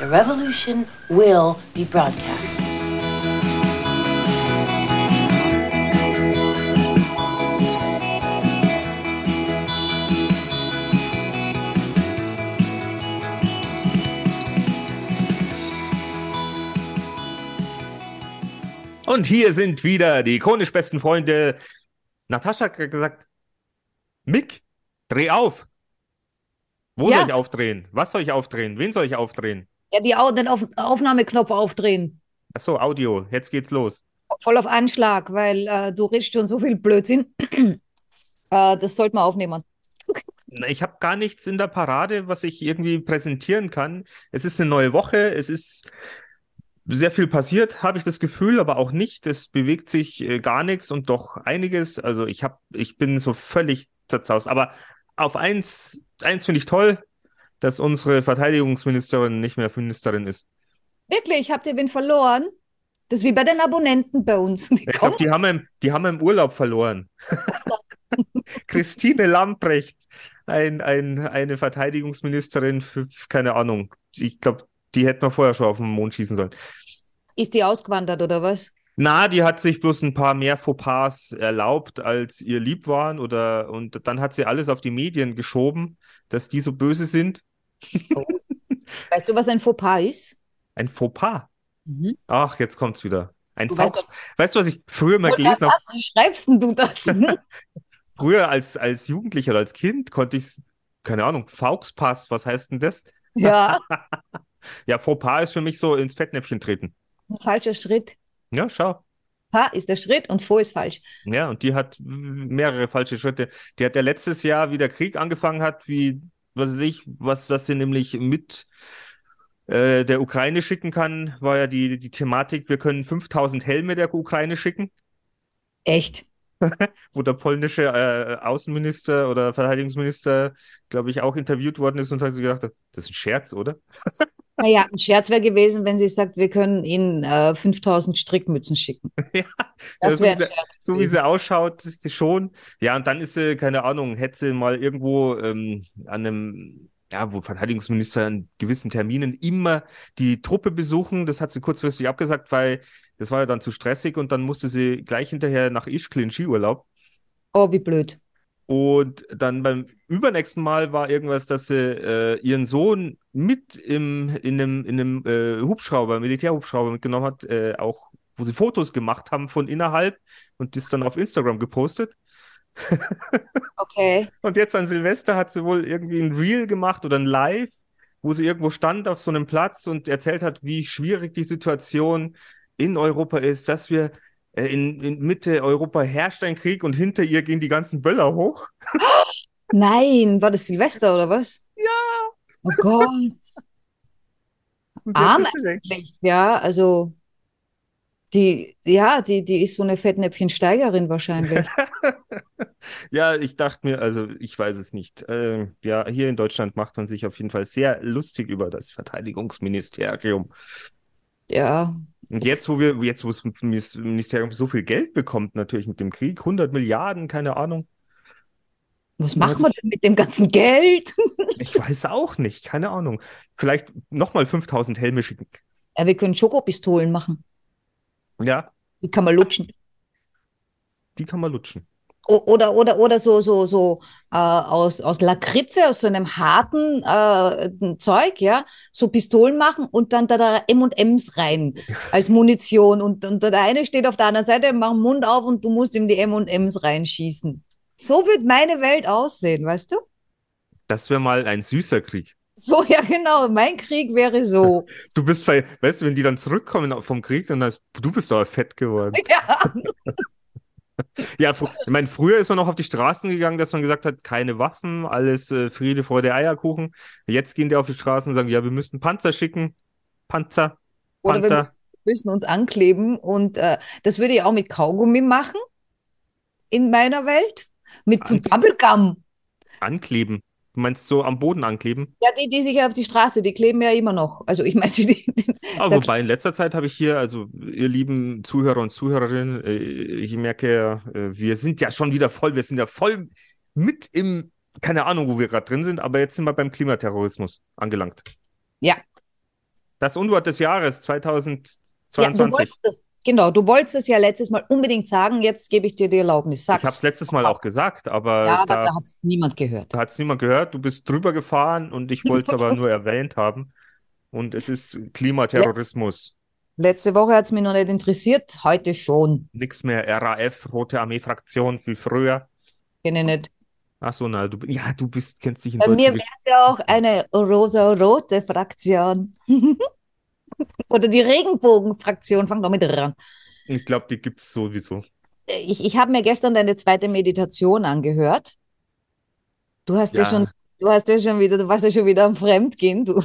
The revolution will be broadcast. Und hier sind wieder die chronisch besten Freunde. Natascha hat gesagt, Mick, dreh auf. Wo Ja. soll ich aufdrehen? Was soll ich aufdrehen? Wen soll ich aufdrehen? Ja, die den auf Aufnahmeknopf aufdrehen. Achso, Audio. Jetzt geht's los. Voll auf Anschlag, weil äh, du redest schon so viel Blödsinn. äh, das sollte man aufnehmen. Ich habe gar nichts in der Parade, was ich irgendwie präsentieren kann. Es ist eine neue Woche. Es ist sehr viel passiert, habe ich das Gefühl, aber auch nicht. Es bewegt sich äh, gar nichts und doch einiges. Also ich habe, ich bin so völlig zerzaust. Aber auf eins, eins finde ich toll, dass unsere Verteidigungsministerin nicht mehr Ministerin ist. Wirklich, habt ihr wen verloren? Das ist wie bei den Abonnenten bei uns. Die Ich glaube, die haben im, die haben im Urlaub verloren. Christine Lamprecht, ein, ein, eine Verteidigungsministerin für, keine Ahnung. Ich glaube, die hätten wir vorher schon auf den Mond schießen sollen. Ist die ausgewandert oder was? Na, die hat sich bloß ein paar mehr Fauxpas erlaubt, als ihr lieb waren, oder und dann hat sie alles auf die Medien geschoben, dass die so böse sind. Weißt du, was ein Fauxpas ist? Ein Fauxpas. Mhm. Ach, jetzt kommt's wieder. Ein Du weißt. Weißt du, was ich früher mal gelesen habe? Wie schreibst denn du das? Früher als, als Jugendlicher oder als Kind konnte ich, keine Ahnung, Fauxpass, was heißt denn das? ja, Ja, Fauxpas ist für mich so ins Fettnäpfchen treten. ein falscher Schritt. Ja, schau. Pa ist der Schritt und Faux ist falsch. Ja, und die hat mehrere falsche Schritte. Die hat ja letztes Jahr, wie der Krieg angefangen hat, wie, was weiß ich, was, was sie nämlich mit äh, der Ukraine schicken kann, war ja die, die Thematik, wir können 5000 Helme der Ukraine schicken, Echt? wo der polnische äh, Außenminister oder Verteidigungsminister, glaube ich, auch interviewt worden ist und hat sich gedacht, das ist ein Scherz, oder? Naja, ein Scherz wäre gewesen, wenn sie sagt, wir können ihnen äh, 5000 Strickmützen schicken. Ja, Das so wäre wie ein sie- Scherz So wie sie ausschaut, schon. Ja, und dann ist sie, keine Ahnung, hätte sie mal irgendwo ähm, an einem, ja, wo Verteidigungsminister an gewissen Terminen immer die Truppe besuchen. Das hat sie kurzfristig abgesagt, weil das war ja dann zu stressig und dann musste sie gleich hinterher nach Ischgl in Skiurlaub. Oh, wie blöd. Und dann beim übernächsten Mal war irgendwas, dass sie äh, ihren Sohn mit im, in einem, in einem äh, Hubschrauber, Militärhubschrauber mitgenommen hat, äh, auch wo sie Fotos gemacht haben von innerhalb und das dann auf Instagram gepostet. Okay. Und jetzt an Silvester hat sie wohl irgendwie ein Reel gemacht oder ein Live, wo sie irgendwo stand auf so einem Platz und erzählt hat, wie schwierig die Situation in Europa ist, dass wir in, in Mitte Europa herrscht ein Krieg und hinter ihr gehen die ganzen Böller hoch. Nein, war das Silvester oder was? Ja. Oh Gott. Arm. Schlecht. Ja, also die, ja, die, die ist so eine Fettnäpfchensteigerin wahrscheinlich. Ja, ich dachte mir, also ich weiß es nicht. Äh, ja, hier in Deutschland macht man sich auf jeden Fall sehr lustig über das Verteidigungsministerium. Ja, Und jetzt, wo wir, jetzt, wo das Ministerium so viel Geld bekommt, natürlich mit dem Krieg, 100 Milliarden, keine Ahnung. was machen wir denn mit dem ganzen Geld? Ich weiß auch nicht, keine Ahnung. Vielleicht nochmal 5000 Helme schicken. Ja, wir können Schokopistolen machen. Ja, Die kann man lutschen. die kann man lutschen. Oder, oder, oder so, so, so äh, aus, aus Lakritze, aus so einem harten äh, Zeug, ja, so Pistolen machen und dann da, da M&Ms rein als Munition. Und, und der eine steht auf der anderen Seite, macht den Mund auf und du musst ihm die M&Ms reinschießen. So wird meine Welt aussehen, weißt du? Das wäre mal ein süßer Krieg. So, ja, genau. Mein Krieg wäre so. Du bist, weißt du, wenn die dann zurückkommen vom Krieg, dann heißt, du bist doch fett geworden. Ja. Ja, ich meine, früher ist man noch auf die Straßen gegangen, dass man gesagt hat, keine Waffen, alles äh, Friede, Freude, Eierkuchen. Jetzt gehen die auf die Straßen und sagen, ja, wir müssten Panzer schicken. Panzer, Oder wir Panther. müssen, müssen uns ankleben. Und äh, das würde ich auch mit Kaugummi machen in meiner Welt. Mit Ank- Bubblegum. Ankleben. Du meinst so am Boden ankleben? Ja, die, die sich auf die Straße, die kleben ja immer noch. Also ich meine, die, die, Aber Da- wobei in letzter Zeit habe ich hier, also ihr lieben Zuhörer und Zuhörerinnen, äh, ich merke äh, wir sind ja schon wieder voll, wir sind ja voll mit im, keine Ahnung, wo wir gerade drin sind, aber jetzt sind wir beim Klimaterrorismus angelangt. ja, Das Unwort des Jahres 2022. Ja, du wolltest das, genau, du wolltest es ja letztes Mal unbedingt sagen, jetzt gebe ich dir die Erlaubnis. Sag's. Ich habe es letztes Mal auch gesagt, aber ja, aber da, da hat es niemand gehört. da hat es niemand gehört. Du bist drüber gefahren und ich wollte es aber nur erwähnt haben. Und es ist Klimaterrorismus. Letzte Woche hat es mich noch nicht interessiert, heute schon. Nix mehr RAF, Rote Armee-Fraktion wie früher. Kenne ich nicht. Ach so, na, du, ja, du bist, kennst dich in Bei mir wäre es ja auch eine rosa-rote Fraktion. Oder die Regenbogen-Fraktion, fang doch mit ran. Ich glaube, die gibt es sowieso. Ich, ich habe mir gestern deine zweite Meditation angehört. Du hast ja. Ja. schon, du hast ja schon wieder, du warst ja schon wieder am Fremdgehen, du.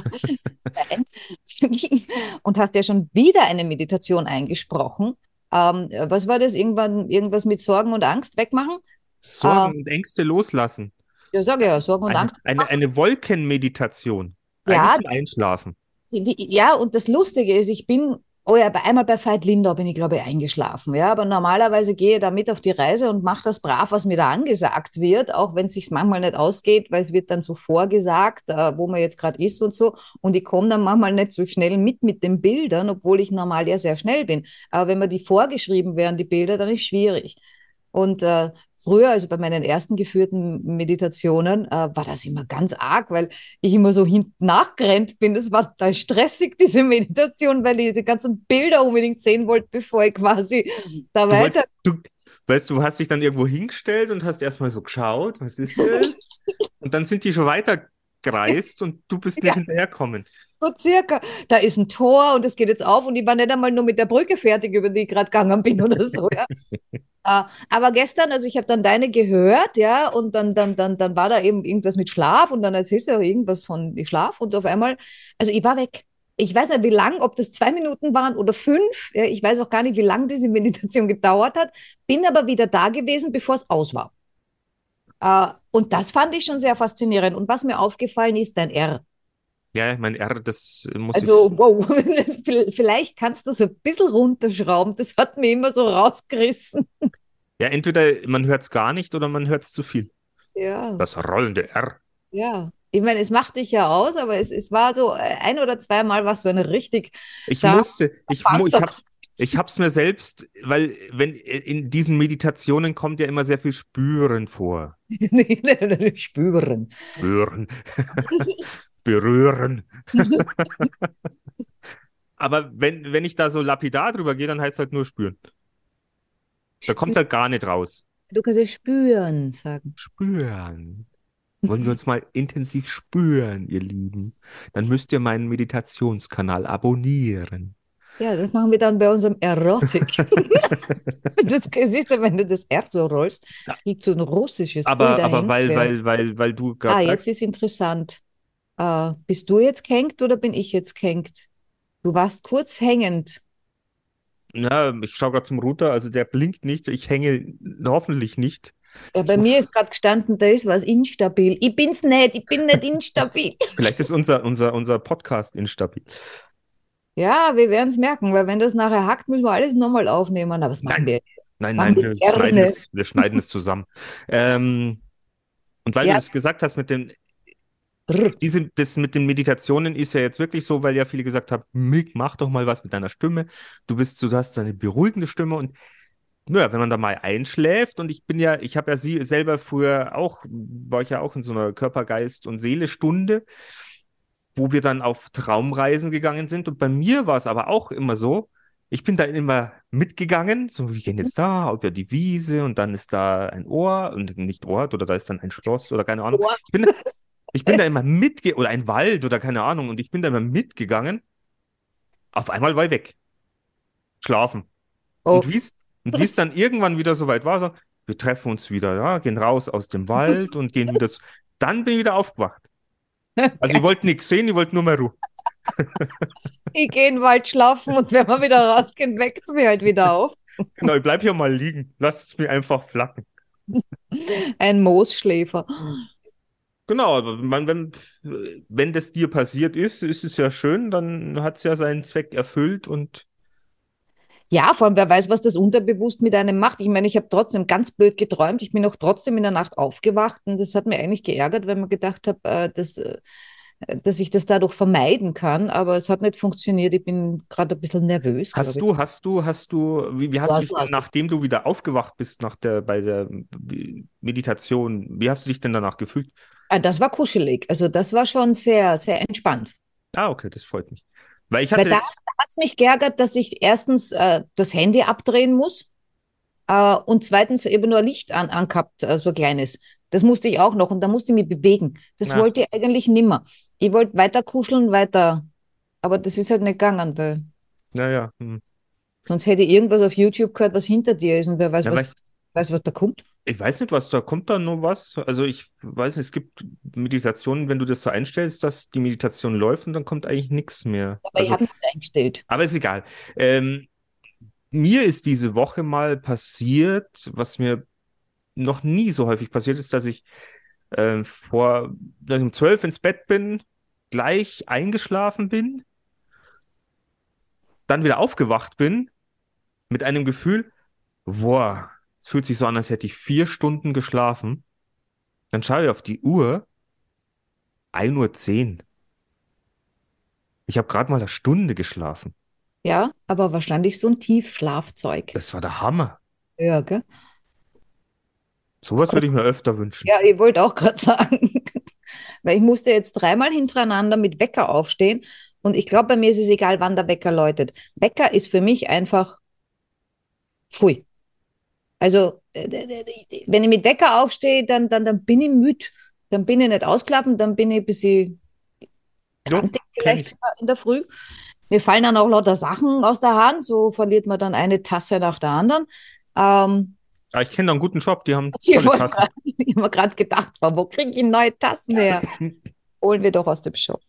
Und hast ja schon wieder eine Meditation eingesprochen. Ähm, was war das? Irgendwann irgendwas mit Sorgen und Angst wegmachen? Sorgen und Ängste loslassen. Ja, sag ja, Sorgen und Eine, Angst. eine, eine Wolkenmeditation. Ja. Zum Einschlafen. Ja, und das Lustige ist, ich bin, oh ja, bei einmal bei Veit Lindau bin ich, glaube ich, eingeschlafen. Ja, aber normalerweise gehe ich da mit auf die Reise und mache das brav, was mir da angesagt wird, auch wenn es sich manchmal nicht ausgeht, weil es wird dann so vorgesagt, äh, wo man jetzt gerade ist und so. Und ich komme dann manchmal nicht so schnell mit mit den Bildern, obwohl ich normal ja sehr schnell bin. Aber wenn mir die vorgeschrieben werden, die Bilder, dann ist schwierig. Und äh, früher, also bei meinen ersten geführten Meditationen, äh, war das immer ganz arg, weil ich immer so hinten nachgerannt bin. Das war total stressig, diese Meditation, weil ich diese ganzen Bilder unbedingt sehen wollte, bevor ich quasi da Du weiter. wolltest, du, weißt du, hast dich dann irgendwo hingestellt und hast erstmal so geschaut, was ist das? Und dann sind die schon weiter gereist und du bist nicht Ja. hinterherkommen. So circa. Da ist ein Tor und es geht jetzt auf und ich war nicht einmal nur mit der Brücke fertig, über die ich gerade gegangen bin oder so, ja. Äh, aber gestern, also ich habe dann deine gehört, ja, und dann, dann, dann, dann war da eben irgendwas mit Schlaf und dann erzählst du auch irgendwas von Schlaf und auf einmal, also ich war weg. Ich weiß nicht, wie lang, ob das zwei Minuten waren oder fünf. Ja, ich weiß auch gar nicht, wie lange diese Meditation gedauert hat, bin aber wieder da gewesen, bevor es aus war. Äh, und das fand ich schon sehr faszinierend. Und was mir aufgefallen ist, dein R. Ja, mein R, das muss Also, ich. wow, vielleicht kannst du so ein bisschen runterschrauben. Das hat mir immer so rausgerissen. Ja, entweder man hört es gar nicht oder man hört es zu viel. Ja, Das rollende R. ja. Ich meine, es macht dich ja aus, aber es, es war so, äh, ein oder zweimal war so eine richtig, Ich musste, ich, mu- ich habe ich hab's mir selbst, weil wenn in diesen Meditationen kommt ja immer sehr viel Spüren vor. spüren. Spüren. Berühren. Aber wenn, wenn ich da so lapidar drüber gehe, dann heißt es halt nur spüren. Da kommt halt gar nicht raus. Du kannst ja spüren sagen. Spüren. Wollen wir uns mal intensiv spüren, ihr Lieben? Dann müsst ihr meinen Meditationskanal abonnieren. Ja, das machen wir dann bei unserem Erotik. das siehst du, wenn du das R so rollst, liegt so ein russisches Aber, Bild aber weil, Ja. weil, weil, weil du Ah, gerade jetzt sagst, ist interessant. Äh, bist du jetzt gehängt oder bin ich jetzt gehängt? Du warst kurz hängend. na, ich schaue gerade zum Router, also der blinkt nicht, ich hänge hoffentlich nicht. Ja, bei mir ist gerade gestanden, da ist was instabil. Ich bin's nicht, ich bin nicht instabil. Vielleicht ist unser, unser, unser Podcast instabil. Ja, wir werden es merken, weil wenn das nachher hackt, müssen wir alles nochmal aufnehmen. Aber das machen Nein. wir. Nein, Machen nein, wir wir schneiden es, wir schneiden es zusammen. Ähm, und weil Ja. du das gesagt hast mit den, Diese, das mit den Meditationen ist ja jetzt wirklich so, weil ja viele gesagt haben, Mick, mach doch mal was mit deiner Stimme. Du bist, du hast eine beruhigende Stimme und ja, wenn man da mal einschläft und ich bin ja, ich habe ja sie selber früher auch, war ich ja auch in so einer Körpergeist- und Seele-Stunde, wo wir dann auf Traumreisen gegangen sind und bei mir war es aber auch immer so, ich bin da immer mitgegangen, so wir gehen jetzt da über die Wiese und dann ist da ein Ohr und nicht Ort oder da ist dann ein Schloss oder keine Ahnung. Ich bin ich bin da immer mitge oder ein Wald oder keine Ahnung und ich bin da immer mitgegangen. Auf einmal war ich weg. Schlafen. Oh, Und wie es und wie es dann irgendwann wieder soweit war, so, wir treffen uns wieder, ja, gehen raus aus dem Wald und gehen wieder zu. Dann bin ich wieder aufgewacht. Also ich wollte nichts sehen, ich wollte nur mehr Ruhe. ich gehe in den Wald schlafen und wenn wir wieder rausgehen, weckt es mir halt wieder auf. Genau, ich bleib hier mal liegen. Lasst es mir einfach flacken. Ein Moosschläfer. Genau, aber man, wenn, wenn das dir passiert ist, ist es ja schön, dann hat es ja seinen Zweck erfüllt und Ja, vor allem, wer weiß, was das unterbewusst mit einem macht. Ich meine, ich habe trotzdem ganz blöd geträumt. Ich bin auch trotzdem in der Nacht aufgewacht und das hat mir eigentlich geärgert, weil man gedacht habe, äh, das, äh, äh, dass ich das dadurch vermeiden kann, aber es hat nicht funktioniert. Ich bin gerade ein bisschen nervös. Hast du, hast du, hast du, wie, wie Hast hast du, dich hast nachdem du wieder aufgewacht bist nach der, bei der Meditation, wie hast du dich denn danach gefühlt? Ah, das war kuschelig. Also das war schon sehr, sehr entspannt. Ah, okay, das freut mich. Weil ich Weil hatte da, jetzt, da hat es mich geärgert, dass ich erstens äh, das Handy abdrehen muss äh, und zweitens eben nur Licht an, angehabt, äh, so ein kleines. Das musste ich auch noch und da musste ich mich bewegen. Das Ach. wollte ich eigentlich nimmer. Ich wollte weiter kuscheln, weiter. Aber das ist halt nicht gegangen, weil naja, hm. sonst hätte ich irgendwas auf YouTube gehört, was hinter dir ist und wer weiß, Ja, was, vielleicht- weiß, was da kommt. ich weiß nicht, was da kommt da noch was. Also ich weiß nicht, es gibt Meditationen, wenn du das so einstellst, dass die Meditation läuft und dann kommt eigentlich nichts mehr. Aber ich Also, habe nichts eingestellt. aber ist egal. Ähm, mir ist diese Woche mal passiert, was mir noch nie so häufig passiert ist, dass ich äh, vor, dass ich um zwölf ins Bett bin, gleich eingeschlafen bin, dann wieder aufgewacht bin mit einem Gefühl, boah, es fühlt sich so an, als hätte ich vier Stunden geschlafen. Dann schaue ich auf die Uhr, 1.10 Uhr. zehn. Ich habe gerade mal eine Stunde geschlafen. Ja, aber wahrscheinlich so ein Tiefschlafzeug. Das war der Hammer. Ja, gell? Sowas würde ich mir öfter wünschen. Ja, ich wollte auch gerade sagen, weil ich musste jetzt dreimal hintereinander mit Wecker aufstehen und ich glaube, bei mir ist es egal, wann der Wecker läutet. Wecker ist für mich einfach pfui. Also, äh, wenn ich mit Wecker aufstehe, dann, dann, dann bin ich müde. Dann bin ich nicht ausklappen, dann bin ich ein bisschen kenn vielleicht ich. in der Früh. Mir fallen dann auch lauter Sachen aus der Hand, so verliert man dann eine Tasse nach der anderen. Ähm, Ah, ich kenne da einen guten Shop, die haben ich tolle wollte Tassen. grad- ich habe mir gerade gedacht, wo kriege ich neue Tassen her? Holen wir doch aus dem Shop.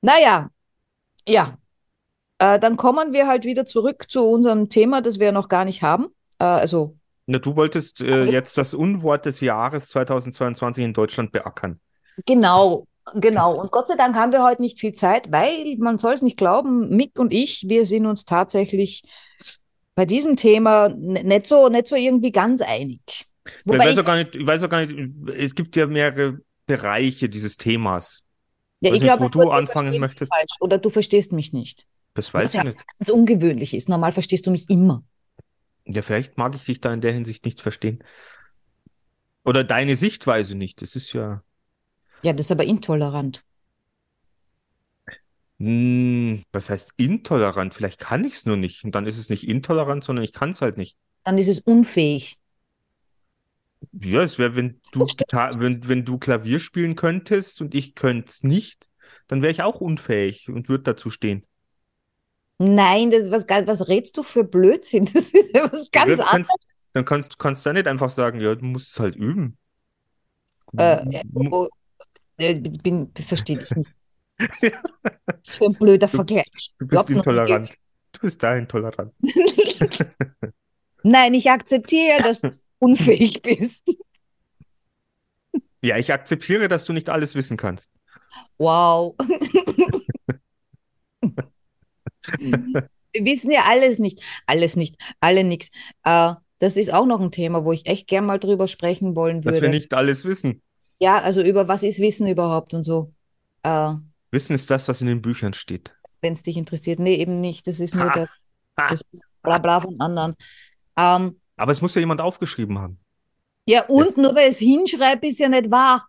Naja, ja. Äh, dann kommen wir halt wieder zurück zu unserem Thema, das wir noch gar nicht haben. Äh, also, Na, du wolltest äh, jetzt das Unwort des Jahres 2022 in Deutschland beackern. genau, genau. Und Gott sei Dank haben wir heute nicht viel Zeit, weil man soll es nicht glauben, Mick und ich, wir sind uns tatsächlich bei diesem Thema nicht so, nicht so irgendwie ganz einig. ich Wobei weiß ich, auch gar nicht, ich weiß auch gar nicht, es gibt ja mehrere Bereiche dieses Themas. ja, weiß ich nicht, glaube, wo du anfangen möchtest. falsch oder du verstehst mich nicht. Das Was weiß ja ich nicht. ganz ungewöhnlich ist. Normal verstehst du mich immer. Ja, vielleicht mag ich dich da in der Hinsicht nicht verstehen. Oder deine Sichtweise nicht. Das ist ja, Ja, das ist aber intolerant. hm, was heißt intolerant? Vielleicht kann ich es nur nicht. Und dann ist es nicht intolerant, sondern ich kann es halt nicht. Dann ist es unfähig. Ja, es wäre, wenn du Gitar wenn, wenn du Klavier spielen könntest und ich könnte es nicht, dann wäre ich auch unfähig und würde dazu stehen. Nein, das ist was, ganz- was redst du für Blödsinn? Das ist ja was ganz anderes. dann kannst, kannst du ja nicht einfach sagen, ja, du musst es halt üben. Äh, oh, äh, bin, verstehe dich nicht. Was für ein blöder Du- Vergleich. Du bist nie intolerant. Du bist da intolerant. Nein, ich akzeptiere, dass du unfähig bist. Ja, ich akzeptiere, dass du nicht alles wissen kannst. Wow. Wir wissen ja alles nicht. Alles nicht. Alle nix. Äh, das ist auch noch ein Thema, wo ich echt gern mal drüber sprechen wollen Dass wir würde. nicht alles wissen. Ja, also über was ist Wissen überhaupt und so. Äh, Wissen ist das, was in den Büchern steht. wenn es dich interessiert. Nee, eben nicht. Das ist nur das, das Blabla von anderen. Ähm, Aber es muss ja jemand aufgeschrieben haben. ja, und Yes. nur weil es hinschreibt, ist ja nicht wahr.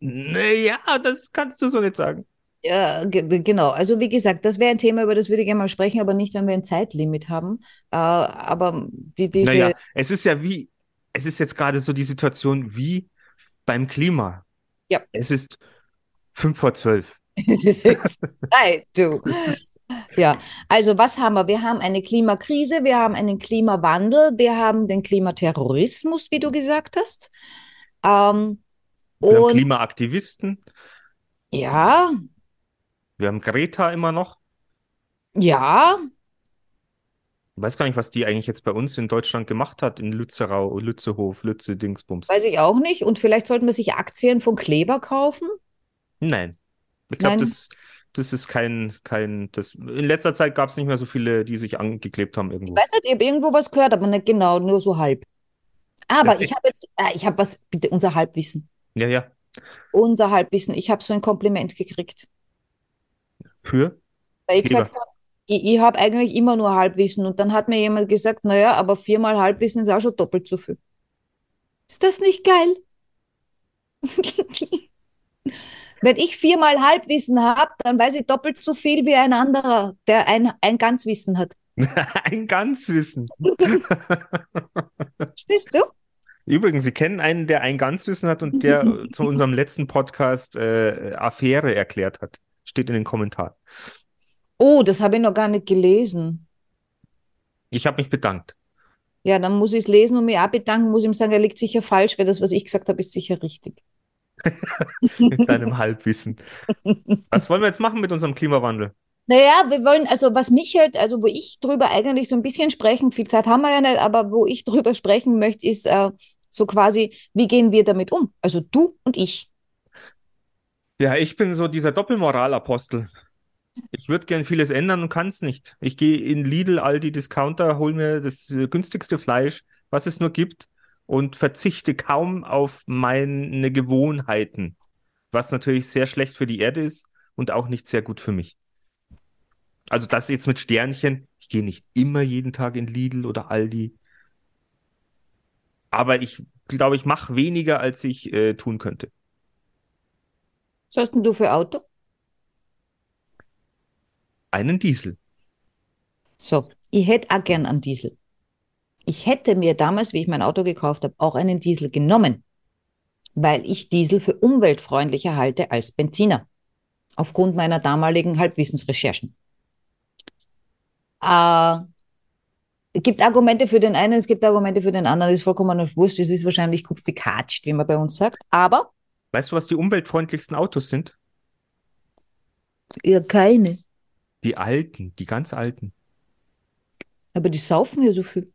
Naja, das kannst du so nicht sagen. Ja, ge- ge- genau. Also wie gesagt, das wäre ein Thema, über das würde ich gerne mal sprechen, aber nicht, wenn wir ein Zeitlimit haben. Äh, aber die, diese, Naja, es ist ja wie, es ist jetzt gerade so die Situation wie beim Klima. Ja. Es ist fünf vor zwölf. es ist Zeit, du. Ja, also was haben wir? Wir haben eine Klimakrise, wir haben einen Klimawandel, wir haben den Klimaterrorismus, wie du gesagt hast. Ähm, Wir haben Klimaaktivisten, ja, wir haben Greta immer noch. ja, Ich weiß gar nicht, was die eigentlich jetzt bei uns in Deutschland gemacht hat, in Lützerau, Lützehof, Lütze, Dingsbums. weiß ich auch nicht. Und vielleicht sollten wir sich Aktien von Kleber kaufen. Nein. Ich glaube, das, das ist kein, kein, das, in letzter Zeit gab es nicht mehr so viele, die sich angeklebt haben irgendwo. Ich weiß nicht, ich habe irgendwo was gehört, aber nicht genau, nur so halb. Aber Das- ich habe jetzt, äh, ich habe was, bitte unser Halbwissen. Ja, ja. Unser Halbwissen. Ich habe so ein Kompliment gekriegt. Für? Weil ich Kleber. gesagt habe, ich, ich habe eigentlich immer nur Halbwissen. Und dann hat mir jemand gesagt, naja, aber viermal Halbwissen ist auch schon doppelt so viel. Ist das nicht geil? Wenn ich viermal Halbwissen habe, dann weiß ich doppelt so viel wie ein anderer, der ein, ein Ganzwissen hat. Ein Ganzwissen. Verstehst du? Übrigens, Sie kennen einen, der ein Ganzwissen hat und der zu unserem letzten Podcast äh, Affäre erklärt hat. Steht in den Kommentaren. Oh, das habe ich noch gar nicht gelesen. Ich habe mich bedankt. Ja, dann muss ich es lesen und mich auch bedanken, muss ihm sagen, er liegt sicher falsch, weil das, was ich gesagt habe, ist sicher richtig. Mit deinem Halbwissen. Was wollen wir jetzt machen mit unserem Klimawandel? Naja, wir wollen, also was mich halt, also wo ich drüber eigentlich so ein bisschen sprechen, viel Zeit haben wir ja nicht, aber wo ich drüber sprechen möchte, ist äh, so quasi, wie gehen wir damit um? Also du und ich. Ja, ich bin so dieser Doppelmoralapostel. Ich würde gern vieles ändern und kann es nicht. Ich gehe in Lidl, Aldi, Discounter, hole mir das günstigste Fleisch, was es nur gibt, und verzichte kaum auf meine Gewohnheiten, was natürlich sehr schlecht für die Erde ist und auch nicht sehr gut für mich. Also das jetzt mit Sternchen. Ich gehe nicht immer jeden Tag in Lidl oder Aldi. Aber ich glaube, ich mache weniger, als ich äh, tun könnte. Was hast denn du für Auto? Einen Diesel. So, ich hätte auch gern einen Diesel. Ich hätte mir damals, wie ich mein Auto gekauft habe, auch einen Diesel genommen, weil ich Diesel für umweltfreundlicher halte als Benziner. Aufgrund meiner damaligen Halbwissensrecherchen. Äh, es gibt Argumente für den einen, es gibt Argumente für den anderen, das ist vollkommen wurscht. Es ist wahrscheinlich kupfikatscht, wie man bei uns sagt. Aber Weißt du, was die umweltfreundlichsten Autos sind? ja, keine. Die alten, die ganz alten. Aber die saufen ja so viel.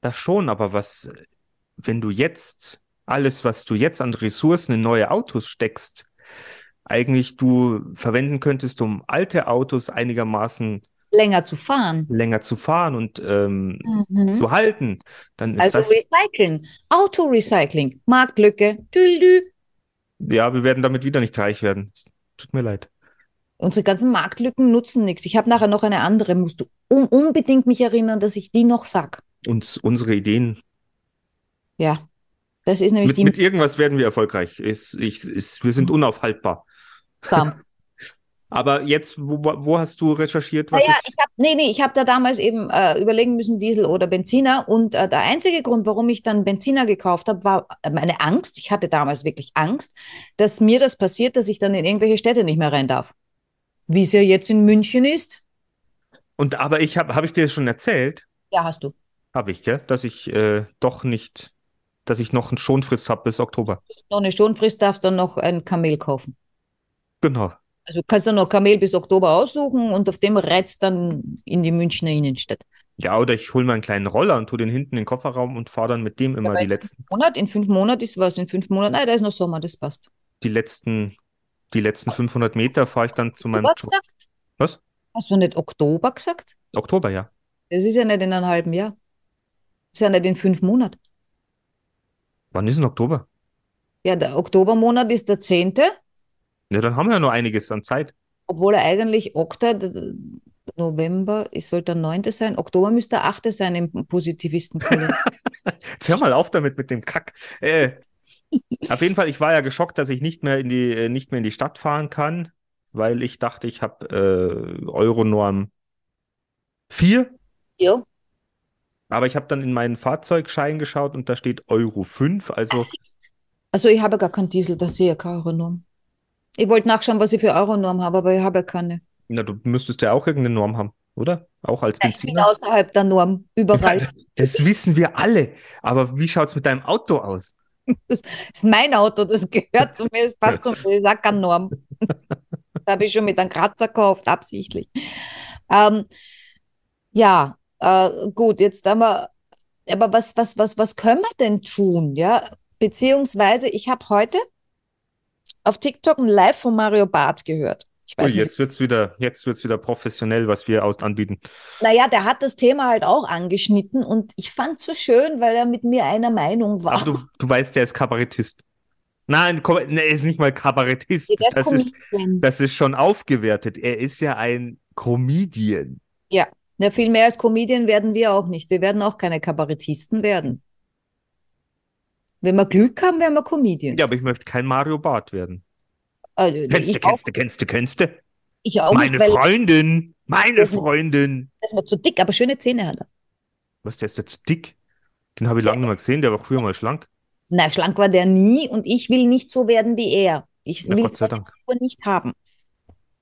Das schon, aber was, wenn du jetzt alles, was du jetzt an Ressourcen in neue Autos steckst, eigentlich du verwenden könntest, um alte Autos einigermaßen Länger zu fahren. länger zu fahren und ähm, Mhm. zu halten, dann ist Also das, Recyceln, Autorecycling, Marktlücke, tüdelü. ja, wir werden damit wieder nicht reich werden. Tut mir leid. Unsere ganzen Marktlücken nutzen nichts. Ich habe nachher noch eine andere, musst du un unbedingt mich erinnern, dass ich die noch sag. Uns, unsere Ideen, Ja, das ist nämlich mit, die mit irgendwas werden wir erfolgreich. Es, ich, es, wir sind unaufhaltbar. Sam. Aber jetzt, wo, wo hast du recherchiert? Was Naja, ich habe nee, nee, ich habe da damals eben äh, überlegen müssen, Diesel oder Benziner. Und äh, der einzige Grund, warum ich dann Benziner gekauft habe, war äh, meine Angst. Ich hatte damals wirklich Angst, dass mir das passiert, dass ich dann in irgendwelche Städte nicht mehr rein darf. Wie es ja jetzt in München ist. und aber ich habe, habe ich dir das schon erzählt? Ja, hast du. Habe ich, gell? Dass ich äh, doch nicht, dass ich noch eine Schonfrist habe bis Oktober. Noch eine Schonfrist darfst dann noch ein Kamel kaufen. Genau. Also kannst du noch Kamel bis Oktober aussuchen und auf dem reizt dann in die Münchner Innenstadt. Ja, oder ich hole mir einen kleinen Roller und tue den hinten in den Kofferraum und fahre dann mit dem immer Aber die letzten, Monat, in fünf Monaten ist was, in fünf Monaten, nein, da ist noch Sommer, das passt. die letzten, die letzten 500 Meter fahre ich dann zu meinem Oktober gesagt? Was? Hast du nicht Oktober gesagt? Oktober, ja. Das ist ja nicht in einem halben Jahr. Das ist ja nicht in fünf Monaten. Wann ist denn Oktober? Ja, der Oktobermonat ist der zehnte, Ja, dann haben wir ja noch einiges an Zeit. obwohl er eigentlich d- November, es sollte der neunte sein. Oktober müsste der achte sein im Positivistenkalender. Jetzt hör mal auf damit mit dem Kack. Äh, auf jeden Fall, ich war ja geschockt, dass ich nicht mehr in die, äh, nicht mehr in die Stadt fahren kann, weil ich dachte, ich habe äh, Euronorm 4, ja. aber ich habe dann in meinen Fahrzeugschein geschaut und da steht Euro 5, also Also ich habe gar keinen Diesel, da sehe ich keine Euronorm. Ich wollte nachschauen, was ich für Euronorm habe, aber ich habe ja keine. na, du müsstest ja auch irgendeine Norm haben, oder? Auch als Ja, ich bin Benziner? außerhalb der Norm, überall. Das wissen wir alle, aber wie schaut's mit deinem Auto aus? Das ist mein Auto, das gehört zu mir, das passt zu mir, das ist auch keine Norm. Das habe ich schon mit einem Kratzer gekauft, absichtlich. Ähm, ja, äh, gut, jetzt haben wir, aber was, was, was, was können wir denn tun? Ja, beziehungsweise ich habe heute auf TikTok ein Live von Mario Barth gehört. Ich weiß nicht, jetzt wird's wieder, jetzt wird's wieder professionell, was wir aus anbieten. naja, der hat das Thema halt auch angeschnitten und ich fand es so schön, weil er mit mir einer Meinung war. Aber du, du weißt, der ist Kabarettist. Nein, er ist nicht mal Kabarettist. Ist Das ist, das ist schon aufgewertet. Er ist ja ein Comedian. Ja, ja, viel mehr als Comedian werden wir auch nicht. Wir werden auch keine Kabarettisten werden. Wenn wir Glück haben, werden wir Comedians. Ja, aber ich möchte kein Mario Barth werden. Also, Kennst du, kennst du, kennst du, kennst du? ich auch Meine nicht, Freundin, meine Das Freundin. er ist mir zu dick, aber schöne Zähne hat er. Was, der ist jetzt dick? Den habe ich lange nicht mehr gesehen, der war früher mal schlank. Na, schlank war der nie und ich will nicht so werden wie er. Ich Ja, will Gott Dank. Figur nicht haben.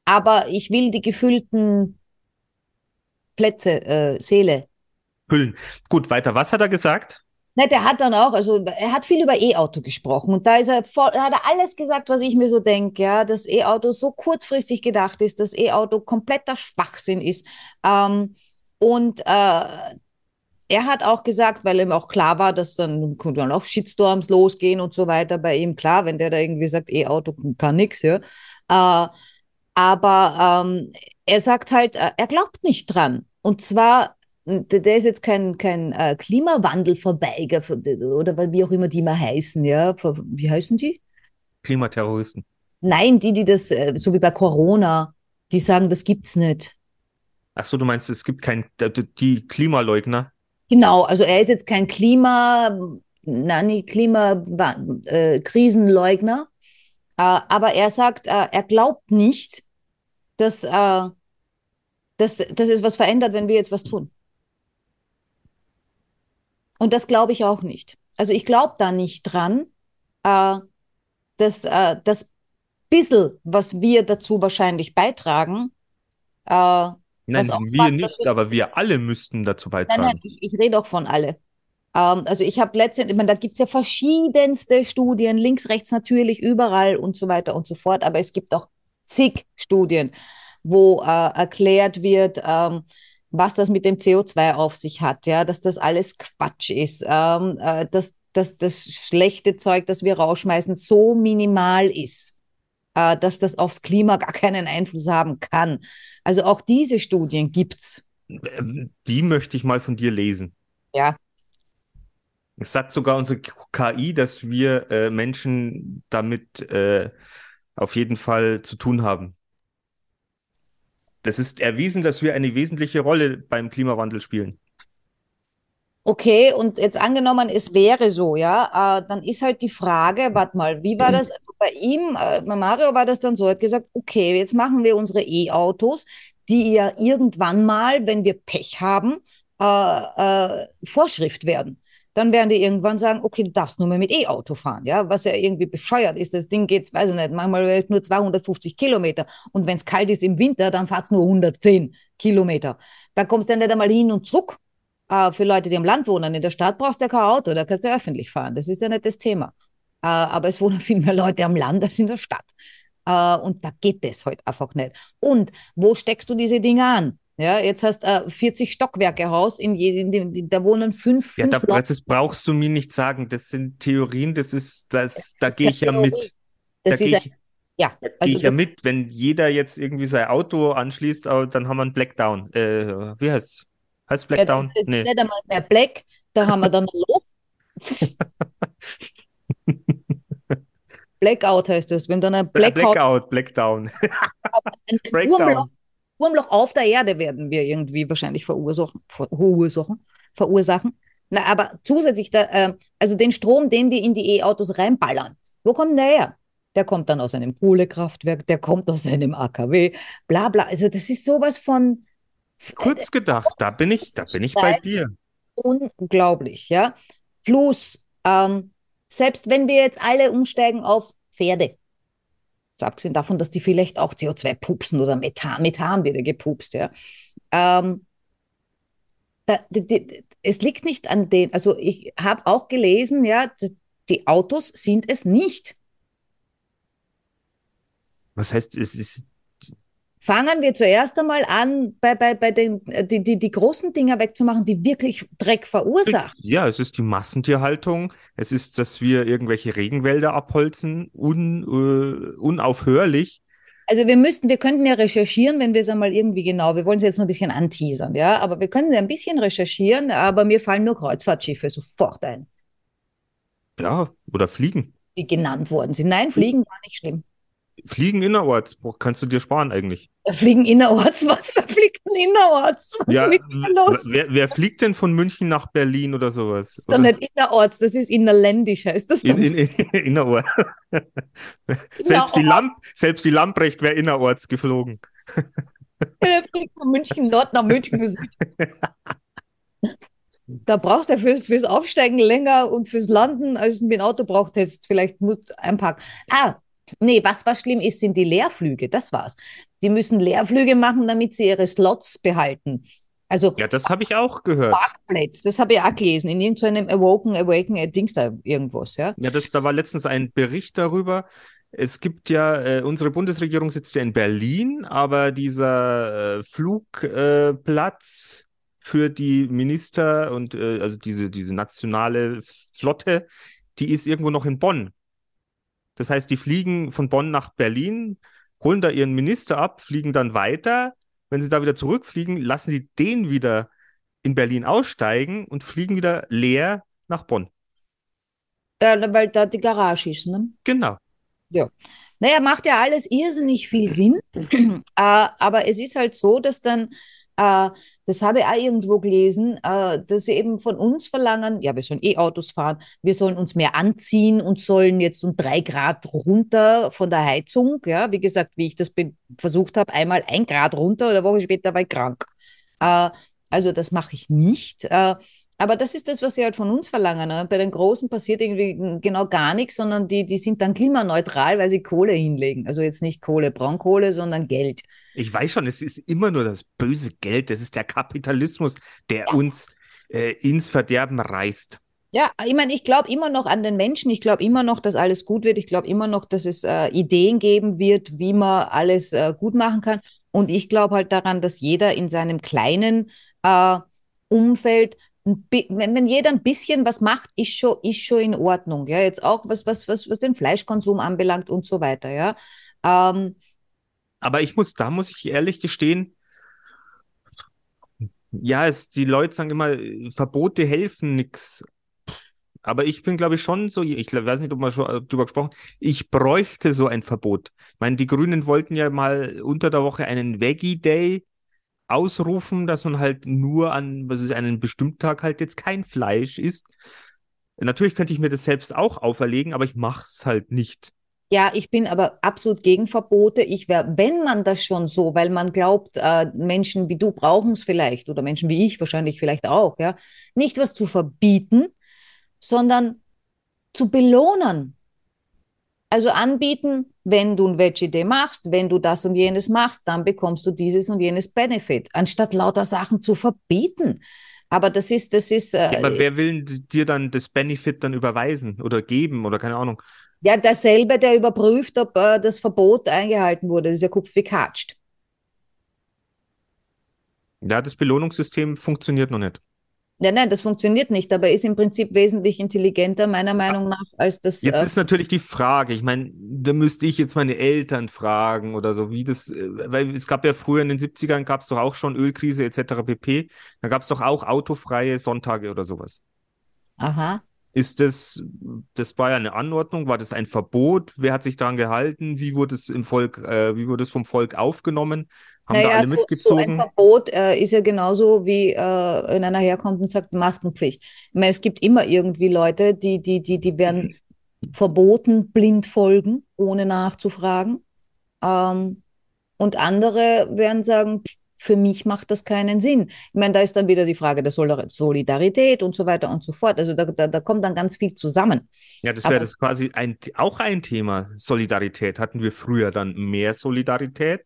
Aber ich will die gefüllten Plätze, äh, Seele. Hüllen. Gut, weiter. Was hat er gesagt? Ne, der hat dann auch, also er hat viel über E-Auto gesprochen und da ist er voll, hat er alles gesagt, was ich mir so denke, ja, dass E-Auto so kurzfristig gedacht ist, dass E-Auto kompletter Schwachsinn ist. Ähm, und äh, er hat auch gesagt, weil ihm auch klar war, dass dann, dann auch Shitstorms losgehen und so weiter bei ihm. Klar, wenn der da irgendwie sagt, E-Auto kann nix, ja. Äh, aber ähm, er sagt halt, äh, er glaubt nicht dran. Und zwar, der der ist jetzt kein, kein äh, Klimawandelverweiger oder wie auch immer die mal heißen, ja. Wie heißen die? Klimaterroristen. Nein, die, die das, äh, so wie bei Corona, die sagen, das gibt's nicht. Ach so, du meinst, es gibt kein, die Klimaleugner? Genau, also er ist jetzt kein Klima, nein, nicht Klima, äh, äh, aber er sagt, äh, er glaubt nicht, dass, äh, dass, dass es was verändert, wenn wir jetzt was tun. Und das glaube ich auch nicht. Also ich glaube da nicht dran, äh, dass äh, das bisschen, was wir dazu wahrscheinlich beitragen, äh, Nein, wir macht, nicht, aber wir alle müssten dazu Nein, beitragen. nein, ich, ich rede auch von alle. Ähm, also ich habe letztendlich, ich meine, da gibt es ja verschiedenste Studien, links, rechts natürlich, überall und so weiter und so fort, aber es gibt auch zig Studien, wo äh, erklärt wird, ähm, was das mit dem CO2 auf sich hat, ja, dass das alles Quatsch ist, ähm, äh, dass, dass das schlechte Zeug, das wir rausschmeißen, so minimal ist, äh, dass das aufs Klima gar keinen Einfluss haben kann. Also auch diese Studien gibt's. Die möchte ich mal von dir lesen. Ja. Es sagt sogar unsere KI, dass wir äh, Menschen damit äh, auf jeden Fall zu tun haben. Das ist erwiesen, dass wir eine wesentliche Rolle beim Klimawandel spielen. Okay, und jetzt angenommen, es wäre so, ja, äh, dann ist halt die Frage, warte mal, wie war das? Also bei ihm, äh, bei Mario war das dann so, er hat gesagt, okay, jetzt machen wir unsere E-Autos, die ja irgendwann mal, wenn wir Pech haben, äh, äh, Vorschrift werden. Dann werden die irgendwann sagen, okay, du darfst nur mehr mit E-Auto fahren, ja, was ja irgendwie bescheuert ist. Das Ding geht, weiß ich nicht, manchmal nur 250 Kilometer. Und wenn es kalt ist im Winter, dann fahrt es nur 110 Kilometer. Da kommst du dann nicht einmal hin und zurück. Äh, für Leute, die am Land wohnen, in der Stadt brauchst du ja kein Auto, da kannst du ja öffentlich fahren. Das ist ja nicht das Thema. Äh, aber es wohnen viel mehr Leute am Land als in der Stadt. Äh, und da geht das halt einfach nicht. Und wo steckst du diese Dinge an? Ja, jetzt hast du äh, 40 Stockwerke Haus, in jedem, da wohnen fünf, Ja, da, fünf Leute. das brauchst du mir nicht sagen. Das sind Theorien, das ist, das, da ist gehe ich ja Theorie. mit. Das da ist ich, ja, da gehe also ich ja das- mit. Wenn jeder jetzt irgendwie sein Auto anschließt, dann haben wir einen Blackdown. Äh, wie? Heißt ja, das, Blackdown? das ist Nee. nicht einmal mehr Black, da haben wir dann ein Loch. Blackout heißt das, wenn dann ein Bla- Blackout, Blackout, Blackdown. ein, Wurmloch, Breakdown. Wurmloch auf der Erde werden wir irgendwie wahrscheinlich verursachen, verursachen, verursachen. Na, aber zusätzlich, da, äh, also den Strom, den wir in die E-Autos reinballern, wo kommt der her? Der kommt dann aus einem Kohlekraftwerk, der kommt aus einem AKW, bla bla. Also das ist sowas von Kurz gedacht, da bin ich, da bin ich bei dir. unglaublich, ja. Plus, ähm, selbst wenn wir jetzt alle umsteigen auf Pferde, abgesehen davon, dass die vielleicht auch CO2 pupsen oder Methan, Methan wird gepupst, ja. Ähm, da, die, die, es liegt nicht an den, also ich habe auch gelesen, ja, die, die Autos sind es nicht. Was heißt, es ist, Fangen wir zuerst einmal an, bei, bei, bei den, äh, die, die, die großen Dinger wegzumachen, die wirklich Dreck verursachen. ja, es ist die Massentierhaltung. Es ist, dass wir irgendwelche Regenwälder abholzen, un, äh, unaufhörlich. Also wir müssten, wir könnten ja recherchieren, wenn wir es einmal irgendwie genau, wir wollen es jetzt nur ein bisschen anteasern, ja, aber wir können ja ein bisschen recherchieren, aber mir fallen nur Kreuzfahrtschiffe sofort ein. Ja, oder fliegen. die genannt worden sind. Nein, Fliegen war nicht schlimm. Fliegen innerorts, kannst du dir sparen eigentlich. Fliegen innerorts, was verfliegt denn innerorts? Was Ja, ist denn los? wer, wer fliegt denn von München nach Berlin oder sowas? Das ist doch nicht innerorts, das ist innerländisch, heißt das In, in, in, innerorts. selbst, die Lamp, selbst die Lamprecht wäre innerorts geflogen. Der fliegt von München Nord nach München Süd. Da brauchst du fürs, fürs Aufsteigen länger und fürs Landen, als du dem Auto braucht hättest. Vielleicht Mut einpacken. Ah, nee, was was schlimm ist, sind die Leerflüge. Das war's. Die müssen Leerflüge machen, damit sie ihre Slots behalten. Also Ja, das habe ich auch gehört. Parkplätze, das habe ich auch gelesen, in irgendeinem Awoken, Awaken, äh, Dings da irgendwas, ja. Ja, das, da war letztens ein Bericht darüber. Es gibt ja, äh, unsere Bundesregierung sitzt ja in Berlin, aber dieser äh, Flugplatz äh, für die Minister und äh, also diese, diese nationale Flotte, die ist irgendwo noch in Bonn. Das heißt, die fliegen von Bonn nach Berlin, holen da ihren Minister ab, fliegen dann weiter. Wenn sie da wieder zurückfliegen, lassen sie den wieder in Berlin aussteigen und fliegen wieder leer nach Bonn. Da, weil da die Garage ist, ne? Genau. Naja, macht ja alles irrsinnig viel Sinn. äh, aber es ist halt so, dass dann, äh, das habe ich auch irgendwo gelesen, äh, dass sie eben von uns verlangen, ja, wir sollen E-Autos fahren, wir sollen uns mehr anziehen und sollen jetzt um drei Grad runter von der Heizung. Ja, wie gesagt, wie ich das versucht habe, einmal ein Grad runter oder eine Woche später war ich krank. Äh, also das mache ich nicht. Äh, aber das ist das, was sie halt von uns verlangen. Ne? Bei den Großen passiert irgendwie genau gar nichts, sondern die, die sind dann klimaneutral, weil sie Kohle hinlegen. Also jetzt nicht Kohle, Braunkohle, sondern Geld. Ich weiß schon, es ist immer nur das böse Geld, das ist der Kapitalismus, der uns äh, ins Verderben reißt. Ja, ich meine, ich glaube immer noch an den Menschen. Ich glaube immer noch, dass alles gut wird. Ich glaube immer noch, dass es äh, Ideen geben wird, wie man alles äh, gut machen kann. Und ich glaube halt daran, dass jeder in seinem kleinen äh, Umfeld, wenn, wenn jeder ein bisschen was macht, ist schon, ist schon in Ordnung. Ja, jetzt auch was, was, was, was den Fleischkonsum anbelangt und so weiter. Ja, ähm, Aber ich muss, da muss ich ehrlich gestehen, ja, es, die Leute sagen immer, Verbote helfen nix. Aber ich bin, glaube ich, schon so, ich weiß nicht, ob wir schon drüber gesprochen, ich bräuchte so ein Verbot. Ich meine, die Grünen wollten ja mal unter der Woche einen Veggie Day ausrufen, dass man halt nur an, was ist, bestimmten Tag halt jetzt kein Fleisch isst. Natürlich könnte ich mir das selbst auch auferlegen, aber ich mache es halt nicht. Ja, ich bin aber absolut gegen Verbote. Ich wäre, wenn man das schon so, weil man glaubt, äh, Menschen wie du brauchen es vielleicht oder Menschen wie ich wahrscheinlich vielleicht auch, ja, nicht was zu verbieten, sondern zu belohnen. Also anbieten, wenn du ein Veggie Day machst, wenn du das und jenes machst, dann bekommst du dieses und jenes Benefit, anstatt lauter Sachen zu verbieten. Aber das ist, das ist, Ja, äh, aber wer will dir dann das Benefit dann überweisen oder geben oder keine Ahnung? Ja derselbe, der überprüft, ob äh, das Verbot eingehalten wurde. Das ist ja Kopf wie katscht. Ja, das Belohnungssystem funktioniert noch nicht. Nein, nein, das funktioniert nicht, aber ist im Prinzip wesentlich intelligenter, meiner Meinung nach, als das. Jetzt äh, ist natürlich die Frage, ich meine, da müsste ich jetzt meine Eltern fragen oder so, wie das, äh, weil es gab ja früher in den 70ern gab es doch auch schon Ölkrise etc. pp. Da gab es doch auch autofreie Sonntage oder sowas. aha. Ist das, das war ja eine Anordnung, war das ein Verbot? Wer hat sich daran gehalten? Wie wurde es im Volk, äh, wie wurde es vom Volk aufgenommen? Haben da Naja, alle so, so ein mitgezogen? Verbot äh, ist ja genauso wie äh, in einer herkommt und sagt Maskenpflicht. Ich meine, es gibt immer irgendwie Leute, die, die, die, die werden verboten, blind folgen, ohne nachzufragen. Ähm, und andere werden sagen, pff, für mich macht das keinen Sinn. Ich meine, da ist dann wieder die Frage der Solidar- Solidarität und so weiter und so fort. Also da, da, da kommt dann ganz viel zusammen. Ja, das wäre das quasi ein, auch ein Thema, Solidarität. Hatten wir früher dann mehr Solidarität?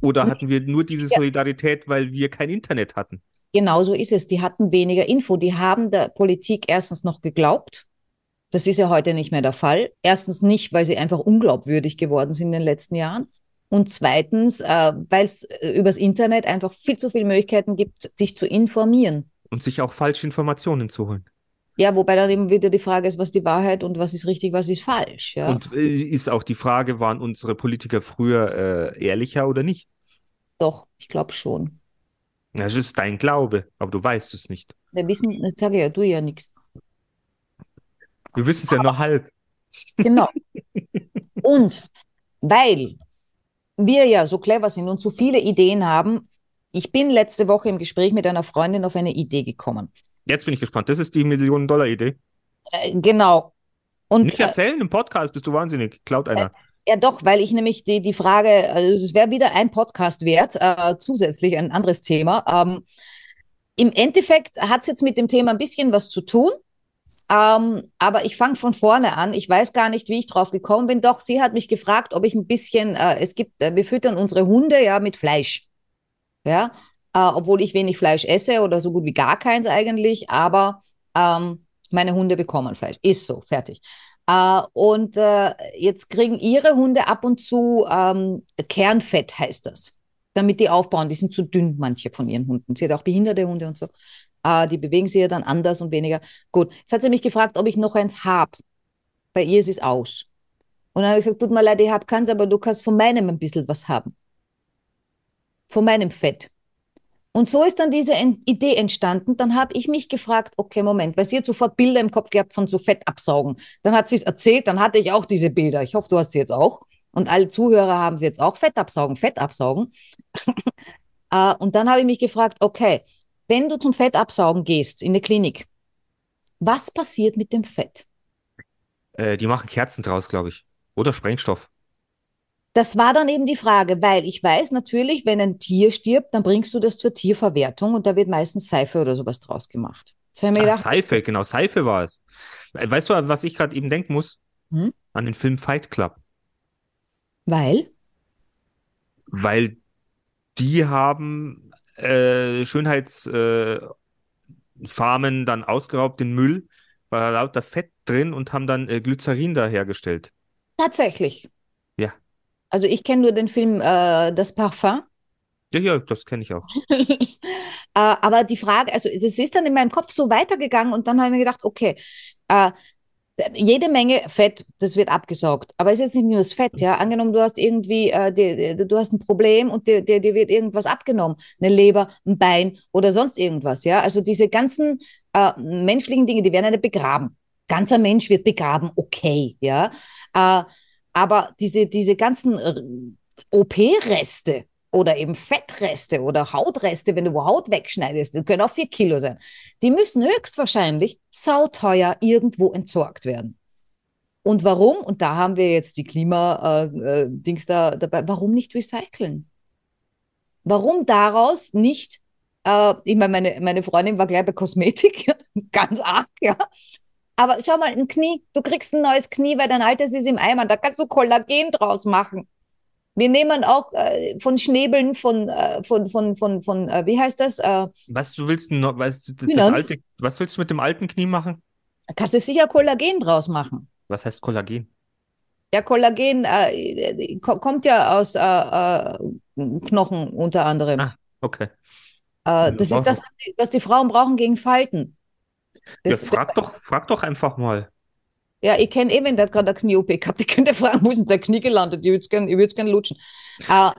Oder hatten wir nur diese Ja. Solidarität, weil wir kein Internet hatten? Genauso ist es. Die hatten weniger Info. Die haben der Politik erstens noch geglaubt. Das ist ja heute nicht mehr der Fall. Erstens nicht, weil sie einfach unglaubwürdig geworden sind in den letzten Jahren. Und zweitens, äh, weil es äh, übers Internet einfach viel zu viele Möglichkeiten gibt, sich zu informieren. Und sich auch falsche Informationen zu holen. Ja, wobei dann eben wieder die Frage ist, was die Wahrheit und was ist richtig, was ist falsch. Ja. Und äh, ist auch die Frage, waren unsere Politiker früher äh, ehrlicher oder nicht? Doch, ich glaube schon. Das ist dein Glaube, aber du weißt es nicht. Wir wissen, jetzt sage ich ja, du ja nichts. Wir wissen es ja nur halb. Genau. Und weil wir ja so clever sind und so viele Ideen haben, ich bin letzte Woche im Gespräch mit einer Freundin auf eine Idee gekommen. Jetzt bin ich gespannt. Das ist die Millionen-Dollar-Idee. Äh, genau. Und Nicht erzählen im Podcast, bist du wahnsinnig. Klaut einer. Ja, doch, weil ich nämlich die, die Frage, also es wäre wieder ein Podcast wert, äh, zusätzlich ein anderes Thema. Ähm, Im Endeffekt hat es jetzt mit dem Thema ein bisschen was zu tun, ähm, aber ich fange von vorne an. Ich weiß gar nicht, wie ich drauf gekommen bin. Doch, sie hat mich gefragt, ob ich ein bisschen, äh, es gibt, äh, wir füttern unsere Hunde ja mit Fleisch. Ja, äh, obwohl ich wenig Fleisch esse oder so gut wie gar keins eigentlich, aber ähm, meine Hunde bekommen Fleisch. Ist so, fertig. Äh, und äh, jetzt kriegen ihre Hunde ab und zu ähm, Kernfett, heißt das, damit die aufbauen. Die sind zu dünn, manche von ihren Hunden. Sie hat auch behinderte Hunde und so. Äh, die bewegen sich ja dann anders und weniger. Gut, jetzt hat sie mich gefragt, ob ich noch eins habe. Bei ihr ist es aus. Und dann habe ich gesagt, tut mir leid, ich habe keins, aber du kannst von meinem ein bisschen was haben. Von meinem Fett. Und so ist dann diese Idee entstanden. Dann habe ich mich gefragt, okay, Moment, weil sie hat sofort Bilder im Kopf gehabt von so Fett absaugen. Dann hat sie es erzählt, dann hatte ich auch diese Bilder. Ich hoffe, du hast sie jetzt auch. Und alle Zuhörer haben sie jetzt auch Fett absaugen, Fett absaugen. uh, und dann habe ich mich gefragt, okay, wenn du zum Fett absaugen gehst in der Klinik, was passiert mit dem Fett? Äh, die machen Kerzen draus, glaube ich. Oder Sprengstoff. Das war dann eben die Frage, weil ich weiß natürlich, wenn ein Tier stirbt, dann bringst du das zur Tierverwertung und da wird meistens Seife oder sowas draus gemacht. Ach, gedacht, Seife, genau, Seife war es. Weißt du, was ich gerade eben denken muss? Hm? An den Film Fight Club. Weil? Weil die haben äh, Schönheitsfarmen äh, dann ausgeraubt, den Müll, war da lauter Fett drin und haben dann äh, Glycerin da hergestellt. Tatsächlich. Ja. Also ich kenne nur den Film äh, Das Parfum. Ja, ja, das kenne ich auch. äh, aber die Frage, also es ist dann in meinem Kopf so weitergegangen und dann habe ich mir gedacht, okay, äh, jede Menge Fett, das wird abgesaugt. Aber es ist jetzt nicht nur das Fett, ja. Angenommen, du hast irgendwie, äh, die, die, du hast ein Problem und dir, dir, dir wird irgendwas abgenommen. Eine Leber, ein Bein oder sonst irgendwas, ja. Also diese ganzen äh, menschlichen Dinge, die werden ja nicht begraben. Ganzer Mensch wird begraben, okay, ja. Äh, aber diese, diese ganzen OP-Reste oder eben Fettreste oder Hautreste, wenn du Haut wegschneidest, die können auch vier Kilo sein, die müssen höchstwahrscheinlich sauteuer irgendwo entsorgt werden. Und warum? Und da haben wir jetzt die Klima-Dings äh, äh, da dabei. Warum nicht recyceln? Warum daraus nicht äh, ich meine, meine, meine Freundin war gleich bei Kosmetik, ganz arg, ja. Aber schau mal, ein Knie, du kriegst ein neues Knie, weil dein altes ist im Eimer, da kannst du Kollagen draus machen. Wir nehmen auch äh, von Schnäbeln von, äh, von, von, von, von äh, wie heißt das? Äh, was du willst noch, was, das alte, was willst du mit dem alten Knie machen? Kannst du sicher Kollagen draus machen. Was heißt Kollagen? Ja, Kollagen äh, kommt ja aus äh, Knochen unter anderem. Ah, okay. das ist das, was die, was die Frauen brauchen gegen Falten. Das, ja, frag, das, doch, frag doch einfach mal. Ja, ich kenne eben, der hat gerade eine Knie-OP gehabt. Ich könnte fragen, wo ist denn der Knie gelandet? Ich würde es gerne gern lutschen. Äh,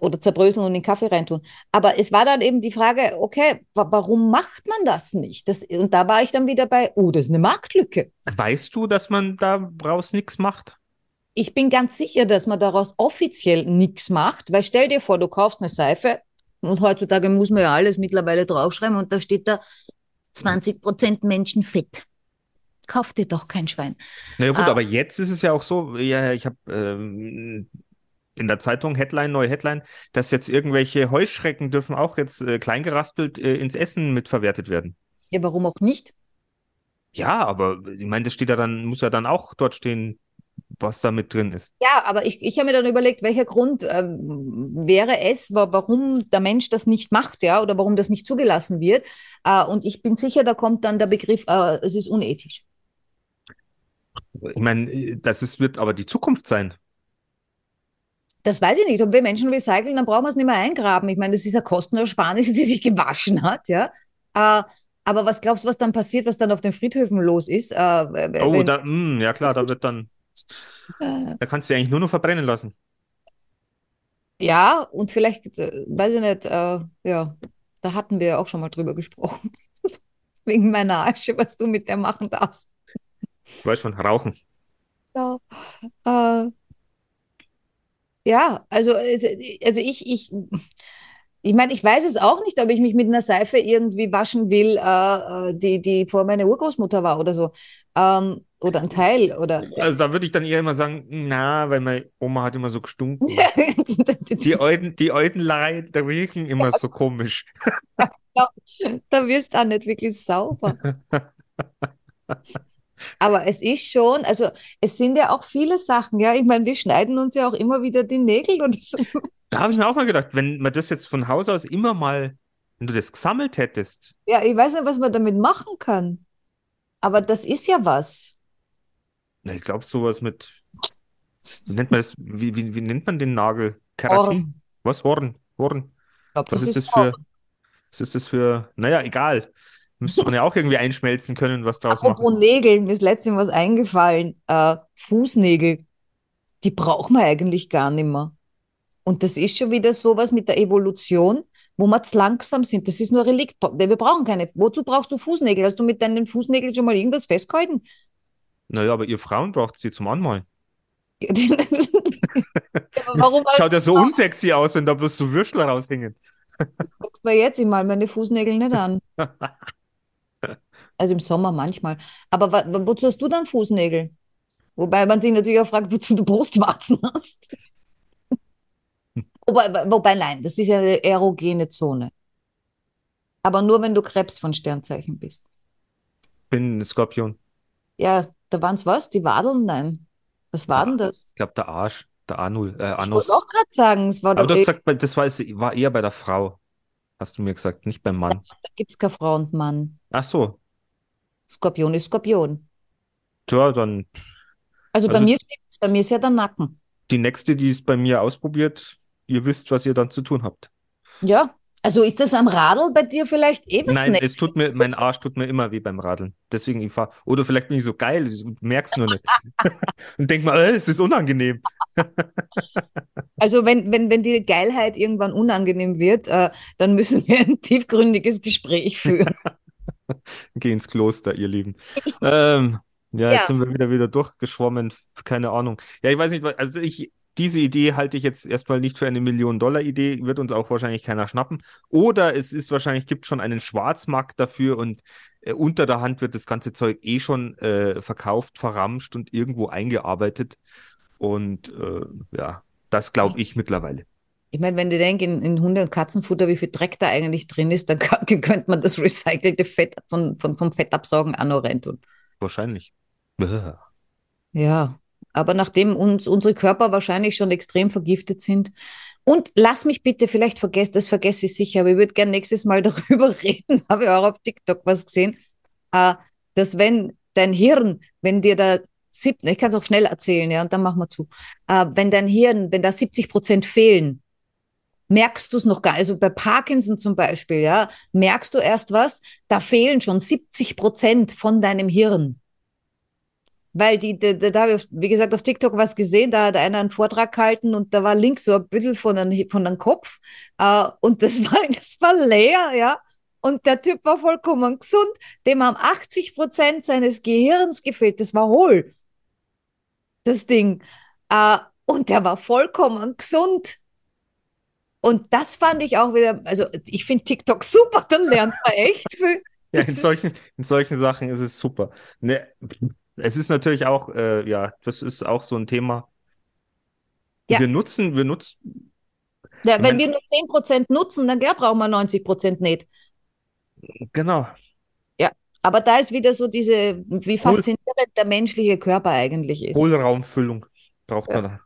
oder zerbröseln und in den Kaffee reintun. Aber es war dann eben die Frage, okay, warum macht man das nicht? Das, und da war ich dann wieder bei, oh, das ist eine Marktlücke. Weißt du, dass man daraus nichts macht? Ich bin ganz sicher, dass man daraus offiziell nichts macht, weil stell dir vor, du kaufst eine Seife und heutzutage muss man ja alles mittlerweile draufschreiben und da steht da 20 Prozent Menschenfett. Kauf dir doch kein Schwein. Na ja, gut, ah. aber jetzt ist es ja auch so, ja, ich habe ähm, in der Zeitung Headline, neue Headline, dass jetzt irgendwelche Heuschrecken dürfen auch jetzt äh, kleingeraspelt äh, ins Essen mitverwertet werden. Ja, warum auch nicht? Ja, aber ich meine, das steht ja dann, muss ja dann auch dort stehen, was da mit drin ist. Ja, aber ich, ich habe mir dann überlegt, welcher Grund äh, wäre es, warum der Mensch das nicht macht, ja, oder warum das nicht zugelassen wird. Äh, und ich bin sicher, da kommt dann der Begriff, äh, es ist unethisch. Ich meine, das ist, wird aber die Zukunft sein. Das weiß ich nicht. Ob wir Menschen recyceln, dann brauchen wir es nicht mehr eingraben. Ich meine, das ist eine Kostenersparnis, die sich gewaschen hat, ja. Äh, aber was glaubst du, was dann passiert, was dann auf den Friedhöfen los ist? Äh, oh, da, mh, hm, ja klar, da wird dann da kannst du eigentlich nur noch verbrennen lassen. Ja, und vielleicht, äh, weiß ich nicht, äh, ja, da hatten wir ja auch schon mal drüber gesprochen. Wegen meiner Asche, was du mit der machen darfst. Ich weiß schon, rauchen. Ja, äh, ja also, äh, also ich, ich, ich meine, ich weiß es auch nicht, ob ich mich mit einer Seife irgendwie waschen will, äh, äh die, die vor meiner Urgroßmutter war oder so. Ähm, oder ein Teil. Oder, also da würde ich dann eher immer sagen, na, weil meine Oma hat immer so gestunken. die alten, die alten Leute riechen immer so komisch. ja, da wirst du auch nicht wirklich sauber. Aber es ist schon, also es sind ja auch viele Sachen, ja. Ich meine, wir schneiden uns ja auch immer wieder die Nägel und so. Da habe ich mir auch mal gedacht, wenn man das jetzt von Haus aus immer mal, wenn du das gesammelt hättest. Ja, ich weiß nicht, was man damit machen kann. Aber das ist ja was. Ich glaube, sowas mit, wie nennt man das, wie, wie, wie nennt man den Nagel? Keratin? Horn. Was? Horn? Horn? Glaub, was ist, ist das für, was ist das für, naja, egal. Müsste man ja auch irgendwie einschmelzen können, was daraus machen. Apropos Nägel, mir ist letztens was eingefallen. Äh, Fußnägel, die braucht man eigentlich gar nicht mehr. Und das ist schon wieder sowas mit der Evolution, wo wir zu langsam sind. Das ist nur ein Relikt. Wir brauchen keine. Wozu brauchst du Fußnägel? Hast du mit deinen Fußnägeln schon mal irgendwas festgehalten? Naja, aber ihr Frauen braucht sie zum Anmalen. warum Schaut ja so unsexy aus, wenn da bloß so Würstler raushängen. Guckst mal jetzt, mal meine Fußnägel nicht an. Also im Sommer manchmal. Aber wozu hast du dann Fußnägel? Wobei man sich natürlich auch fragt, wozu du Brustwarzen hast. wobei, wobei, nein, das ist ja eine erogene Zone. Aber nur, wenn du Krebs von Sternzeichen bist. Bin ein Skorpion. Ja, da waren es was? Die Wadeln? Nein. Was war denn das? Ich glaube, der Arsch, der Anul, äh, Anus. Ich wollte auch gerade sagen, es war Aber das, sagt, das war, war eher bei der Frau, hast du mir gesagt, nicht beim Mann. Da gibt es keine Frau und Mann. Ach so, Skorpion ist Skorpion. Tja, dann. Also, bei also mir stimmt's, bei mir ist ja der Nacken. Die nächste, die es bei mir ausprobiert, ihr wisst, was ihr dann zu tun habt. Ja, also ist das am Radl bei dir vielleicht eben? Nein, es tut mir, mein Arsch tut mir immer weh beim Radeln. Deswegen ich fahre. Oder vielleicht bin ich so geil, ich merk's nur nicht. Und denk mal, äh, es ist unangenehm. also wenn, wenn, wenn die Geilheit irgendwann unangenehm wird, äh, dann müssen wir ein tiefgründiges Gespräch führen. Geh ins Kloster, ihr Lieben. ähm, ja, ja, jetzt sind wir wieder wieder durchgeschwommen. Keine Ahnung. Ja, ich weiß nicht, also ich, diese Idee halte ich jetzt erstmal nicht für eine Million-Dollar-Idee, wird uns auch wahrscheinlich keiner schnappen. Oder es ist wahrscheinlich, gibt schon einen Schwarzmarkt dafür und äh, unter der Hand wird das ganze Zeug eh schon äh, verkauft, verramscht und irgendwo eingearbeitet. Und äh, ja, das glaube ich mittlerweile. Ich meine, wenn du denkst, in, in Hunde- und Katzenfutter, wie viel Dreck da eigentlich drin ist, dann könnte man das recycelte Fett von, von, vom Fettabsaugen auch noch reintun. Wahrscheinlich. Ja, aber nachdem uns unsere Körper wahrscheinlich schon extrem vergiftet sind, und lass mich bitte, vielleicht vergesst, das vergesse ich sicher, aber ich würde gerne nächstes Mal darüber reden, habe ich auch auf TikTok was gesehen, äh, dass wenn dein Hirn, wenn dir da ich kann es auch schnell erzählen, ja, und dann machen wir zu, äh, wenn dein Hirn, wenn da 70 Prozent fehlen, merkst du es noch gar nicht. Also bei Parkinson zum Beispiel, ja, merkst du erst was, da fehlen schon 70 Prozent von deinem Hirn. Weil die, da, da, habe ich, wie gesagt, auf TikTok was gesehen, da hat einer einen Vortrag gehalten und da war links so ein bisschen von einem, von einem Kopf äh, und das war, das war leer, ja. Und der Typ war vollkommen gesund, dem haben 80 Prozent seines Gehirns gefehlt, das war hohl, das Ding. Äh, und der war vollkommen gesund. Und das fand ich auch wieder, also ich finde TikTok super, dann lernt man echt viel. ja, in solchen, in solchen Sachen ist es super. Ne, es ist natürlich auch, äh, ja, das ist auch so ein Thema. Ja. Wir nutzen, wir nutzen. Ja, wenn wir nur 10% nutzen, dann klar brauchen wir 90% nicht. Genau. Ja, aber da ist wieder so diese, wie faszinierend der menschliche Körper eigentlich ist. Hohlraumfüllung braucht ja. man da.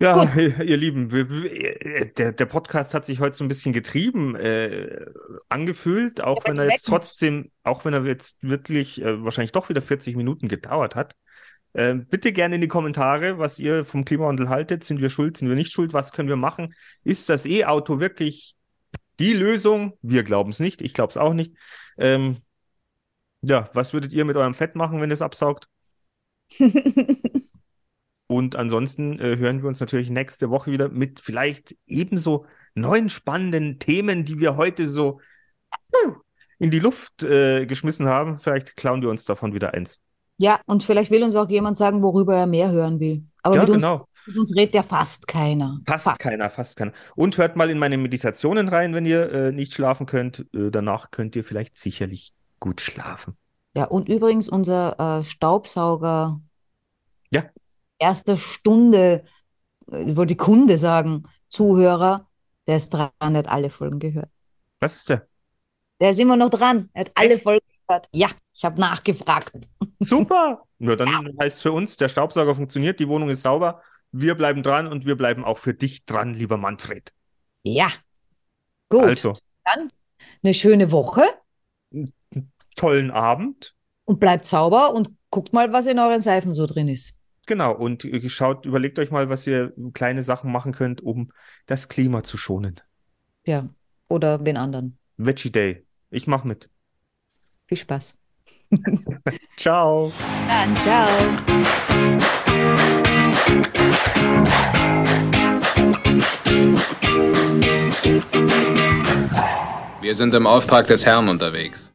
Ja, ihr, ihr Lieben, wir, der, der Podcast hat sich heute so ein bisschen getrieben äh, angefühlt, auch ja, wenn er jetzt trotzdem, auch wenn er jetzt wirklich äh, wahrscheinlich doch wieder 40 Minuten gedauert hat. Äh, bitte gerne in die Kommentare, was ihr vom Klimawandel haltet. Sind wir schuld, sind wir nicht schuld? Was können wir machen? Ist das E-Auto wirklich die Lösung? Wir glauben es nicht, ich glaube es auch nicht. Ähm, ja, was würdet ihr mit eurem Fett machen, wenn es absaugt? Und ansonsten äh, hören wir uns natürlich nächste Woche wieder mit vielleicht ebenso neuen spannenden Themen, die wir heute so in die Luft äh, geschmissen haben. Vielleicht klauen wir uns davon wieder eins. Ja, und vielleicht will uns auch jemand sagen, worüber er mehr hören will. Aber Ja, mit uns, genau. mit uns redet ja fast keiner. Fast Fast. keiner, fast keiner. Und hört mal in meine Meditationen rein, wenn ihr äh, nicht schlafen könnt. Äh, danach könnt ihr vielleicht sicherlich gut schlafen. Ja, und übrigens unser äh, Staubsauger Ja. Erster Stunde, äh, wollte die Kunde sagen, Zuhörer, der ist dran, der hat alle Folgen gehört. Was ist der? Der ist immer noch dran, er hat alle Echt? Folgen gehört. Ja, ich habe nachgefragt. Super! Ja, dann heißt für uns, der Staubsauger funktioniert, die Wohnung ist sauber. Wir bleiben dran und wir bleiben auch für dich dran, lieber Manfred. Ja, gut. Also, Dann eine schöne Woche tollen Abend. und bleibt sauber und guckt mal, was in euren Seifen so drin ist. Genau, und äh, schaut, überlegt euch mal, was ihr kleine Sachen machen könnt, um das Klima zu schonen. Ja, oder wen anderen. Veggie Day. Ich mach mit. Viel Spaß. Ciao. Dann, ciao. Wir sind im Auftrag des Herrn unterwegs.